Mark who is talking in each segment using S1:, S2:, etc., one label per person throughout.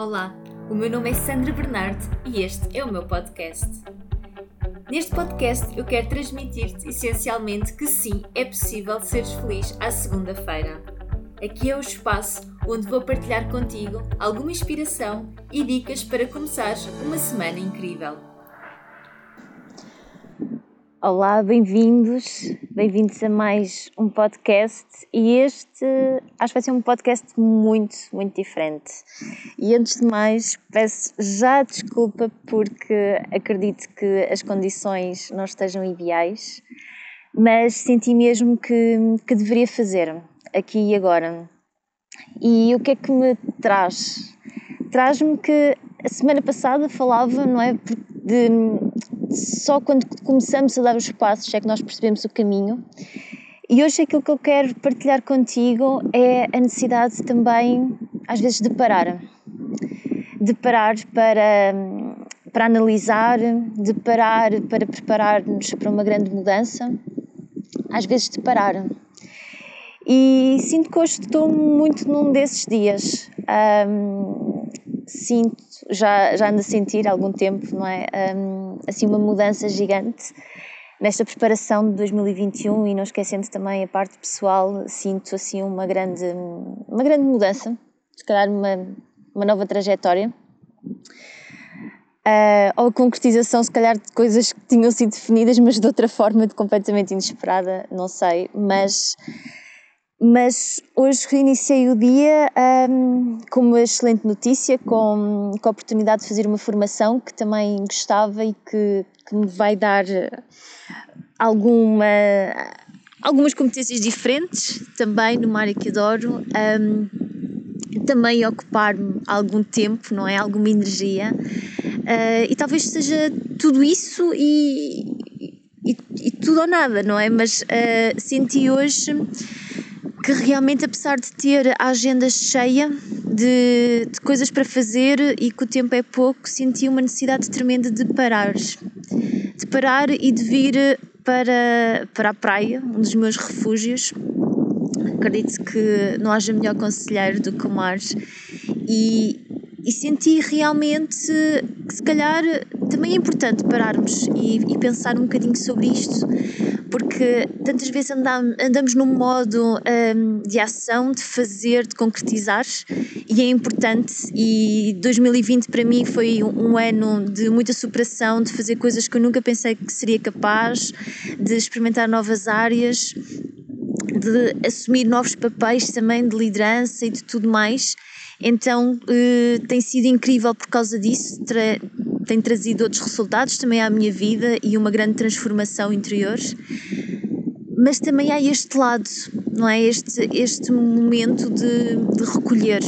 S1: Olá, o meu nome é Sandra Bernardo e este é o meu podcast. Neste podcast eu quero transmitir-te essencialmente que sim, é possível seres feliz à segunda-feira. Aqui é o espaço onde vou partilhar contigo alguma inspiração e dicas para começares uma semana incrível.
S2: Olá, bem-vindos, bem-vindos a mais um podcast e este acho que vai ser um podcast muito, muito diferente. E antes de mais, peço já desculpa porque acredito que as condições não estejam ideais, mas senti mesmo que, que deveria fazer aqui e agora. E o que é que me traz? Traz-me que a semana passada falava, não é? De só quando começamos a dar os passos é que nós percebemos o caminho. E hoje aquilo que eu quero partilhar contigo é a necessidade também, às vezes, de parar. De parar para, para analisar, de parar para preparar-nos para uma grande mudança, às vezes de parar. E sinto que hoje estou muito num desses dias. Sinto já, já ando a sentir há algum tempo, não é? Um, assim, uma mudança gigante nesta preparação de 2021 e não esquecendo também a parte pessoal, sinto assim uma grande, uma grande mudança, se calhar uma, uma nova trajetória. Uh, ou a concretização, se calhar, de coisas que tinham sido definidas, mas de outra forma, de completamente inesperada, não sei. Mas mas hoje reiniciei o dia um, com uma excelente notícia, com, com a oportunidade de fazer uma formação que também gostava e que, que me vai dar alguma, algumas competências diferentes também numa área que adoro. Um, também ocupar-me algum tempo, não é? Alguma energia. Uh, e talvez seja tudo isso e, e, e, tudo ou nada, não é? Mas uh, senti hoje que realmente, apesar de ter a agenda cheia de, de, coisas para fazer e que o tempo é pouco, senti uma necessidade tremenda de parar. De parar e de vir para, para a praia, um dos meus refúgios. Acredito que não haja melhor conselheiro do que o mar. E, e senti realmente que, se calhar, também é importante pararmos e, e pensar um bocadinho sobre isto porque tantas vezes andamos, andamos num modo um, de ação, de fazer, de concretizar, e é importante. E 2020 para mim foi um, ano de muita superação, de fazer coisas que eu nunca pensei que seria capaz, de experimentar novas áreas, de assumir novos papéis também de liderança e de tudo mais. Então uh, tem sido incrível por causa disso, tem trazido outros resultados também à minha vida e uma grande transformação interior. Mas também há este lado, não é? Este, este momento de, de recolher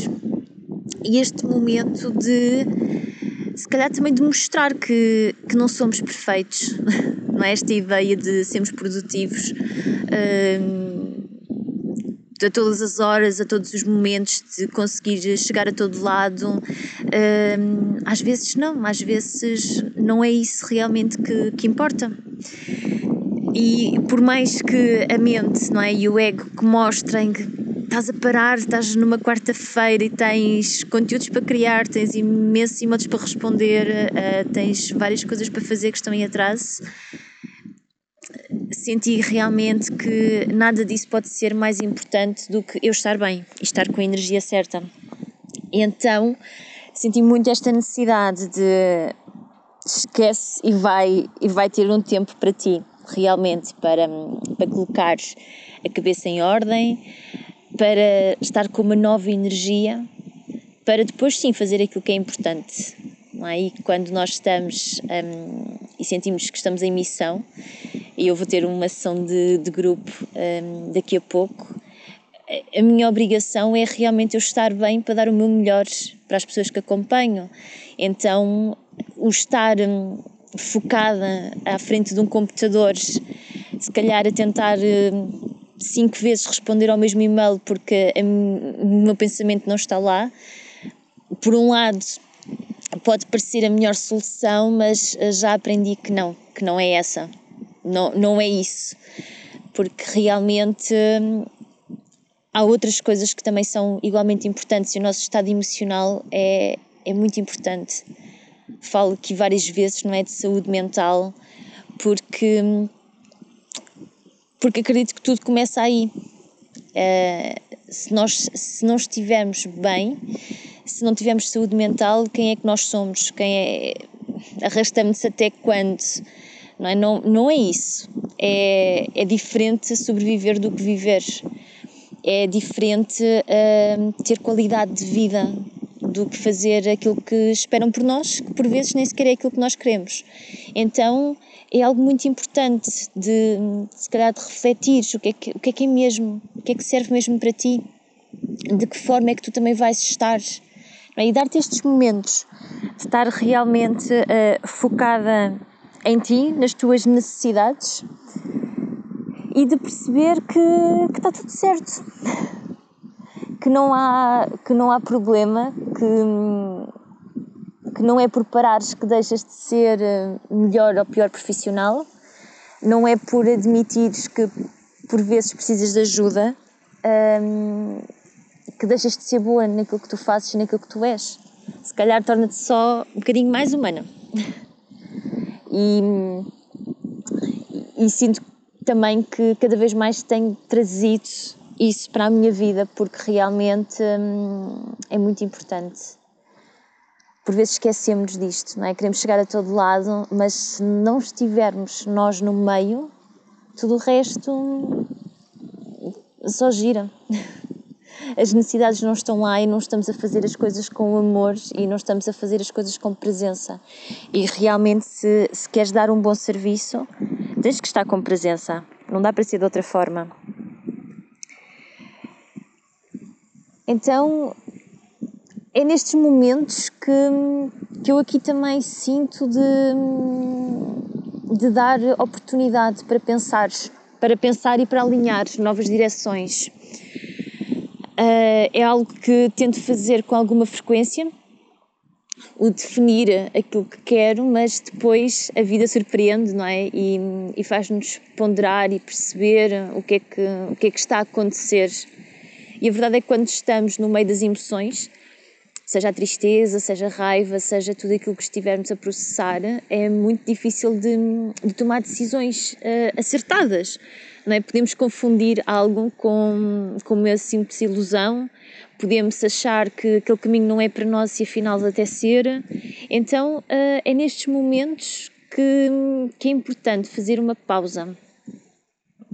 S2: e este momento de, se calhar, também de mostrar que, que não somos perfeitos, não é? Esta ideia de sermos produtivos. Hum, a todas as horas, a todos os momentos, de conseguir chegar a todo lado. Às vezes não, às vezes não é isso realmente que, que importa. E por mais que a mente não é, e o ego que mostrem que estás a parar, estás numa quarta-feira e tens conteúdos para criar, tens imensos e-mails para responder, uh, tens várias coisas para fazer que estão em atraso senti realmente que nada disso pode ser mais importante do que eu estar bem e estar com a energia certa. Então senti muito esta necessidade de esquece e vai e vai ter um tempo para ti realmente para para colocares a cabeça em ordem para estar com uma nova energia para depois sim fazer aquilo que é importante não é? e quando nós estamos um, e sentimos que estamos em missão e eu vou ter uma sessão de, de grupo um, daqui a pouco. A minha obrigação é realmente eu estar bem para dar o meu melhor para as pessoas que acompanho. Então, o estar um, focada à frente de um computador, se calhar a tentar um, cinco vezes responder ao mesmo e-mail porque o meu pensamento não está lá, por um lado pode parecer a melhor solução, mas já aprendi que não, que não é essa não, não é isso. Porque realmente hum, há outras coisas que também são igualmente importantes e o nosso estado emocional é, é muito importante. Falo aqui várias vezes, não é? De saúde mental, porque, porque acredito que tudo começa aí. Uh, se, nós, se não estivermos bem, se não tivermos saúde mental, quem é que nós somos? Quem é. Arrastamos-nos até quando? Não é, não, não é isso. É, é diferente sobreviver do que viver. É diferente uh, ter qualidade de vida do que fazer aquilo que esperam por nós, que por vezes nem sequer é aquilo que nós queremos. Então é algo muito importante de, se calhar, de refletir o que, é que, o que é que é mesmo, o que é que serve mesmo para ti, de que forma é que tu também vais estar. É? E dar-te estes momentos de estar realmente uh, focada em ti, nas tuas necessidades e de perceber que, que está tudo certo, que não há, que não há problema, que, que não é por parares que deixas de ser eh, melhor ou pior profissional, não é por admitires que por vezes precisas de ajuda ehm, que deixas de ser boa naquilo que tu fazes e naquilo que tu és. Se calhar torna-te só um bocadinho mais humana. E, e sinto também que cada vez mais tenho trazido isso para a minha vida porque realmente hum, é muito importante. Por vezes esquecemos disto, não é? Queremos chegar a todo lado, mas se não estivermos nós no meio, tudo o resto só gira. as necessidades não estão lá e não estamos a fazer as coisas com amor e não estamos a fazer as coisas com presença. E realmente, se, se queres dar um bom serviço, tens que estar com presença. Não dá para ser de outra forma. Então, é nestes momentos que, que eu aqui também sinto de, de dar oportunidade para pensar, para pensar e para alinhar novas direções. Uh, é algo que tento fazer com alguma frequência, o definir aquilo que quero, mas depois a vida surpreende, não é? E, e faz-nos ponderar e perceber o que, é que, o que é que está a acontecer. E a verdade é que quando estamos no meio das emoções, seja a tristeza, seja a raiva, seja tudo aquilo que estivermos a processar, é muito difícil de, de tomar decisões uh, acertadas não é? Podemos confundir algo com, com uma simples ilusão, podemos achar que aquele caminho não é para nós e afinal até ser. Então uh, é nestes momentos que, que é importante fazer uma pausa.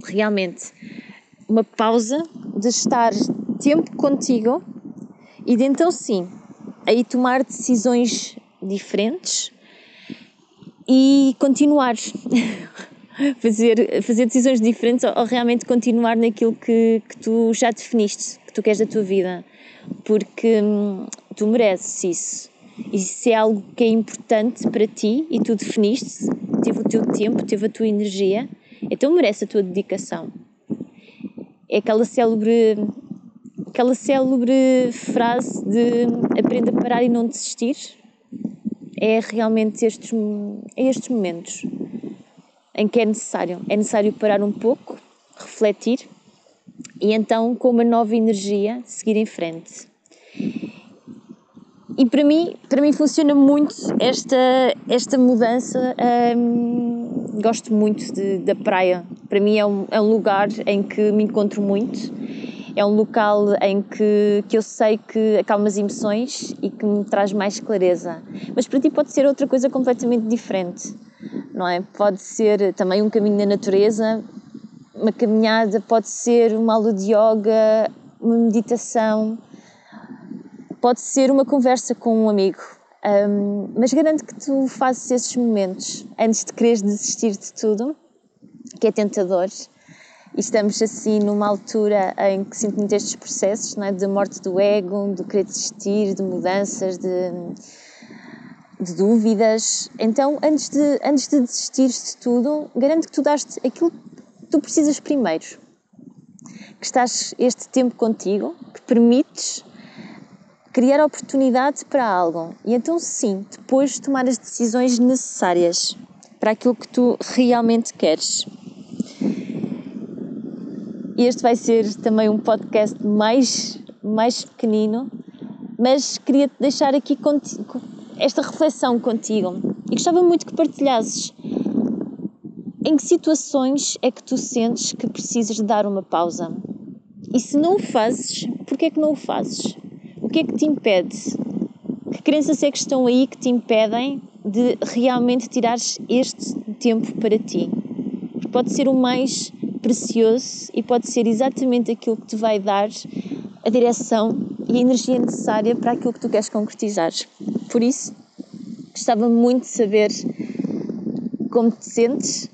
S2: Realmente, uma pausa de estar tempo contigo e de então sim, aí tomar decisões diferentes e continuar. fazer, fazer decisões diferentes ou, ou realmente continuar naquilo que, que tu já definiste, que tu queres da tua vida, porque hum, tu mereces isso. E se é algo que é importante para ti e tu definiste, teve o teu tempo, teve a tua energia, então merece a tua dedicação. É aquela célebre, aquela célebre frase de aprenda a parar e não desistir. É realmente estes, é estes momentos em que é necessário. É necessário parar um pouco, refletir e então, com uma nova energia, seguir em frente. E para mim, para mim funciona muito esta, esta mudança. Hum, gosto muito de, da praia. Para mim é um, é um lugar em que me encontro muito. É um local em que, que eu sei que acalma as emoções e que me traz mais clareza. Mas para ti pode ser outra coisa completamente diferente não é? Pode ser também um caminho na natureza, uma caminhada, pode ser uma aula de yoga, uma meditação, pode ser uma conversa com um amigo. Um, mas garanto que tu fazes esses momentos antes de quereres desistir de tudo, que é tentador. E estamos assim numa altura em que sinto muito estes processos, não é? de morte do ego, de querer desistir, de mudanças, de de dúvidas. Então, antes de, antes de desistires de tudo, garanto que tu daste aquilo que tu precisas primeiro. Que estás este tempo contigo, que permites criar oportunidade para algo. E então, sim, depois tomar as decisões necessárias para aquilo que tu realmente queres. Este vai ser também um podcast mais, mais pequenino, mas queria-te deixar aqui esta reflexão contigo e gostava muito que partilhasses em que situações é que tu sentes que precisas de dar uma pausa? E se não o fazes, porquê é que não o fazes? O que é que te impede? Que crenças é que estão aí que te impedem de realmente tirares este tempo para ti? Porque pode ser o mais precioso e pode ser exatamente aquilo que te vai dar a direção e a energia necessária para aquilo que tu queres concretizar. Por isso, gostava muito de saber como te sentes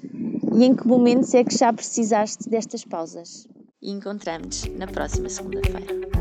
S2: e em que momentos é que já precisaste destas pausas. E encontramos-nos na próxima segunda-feira.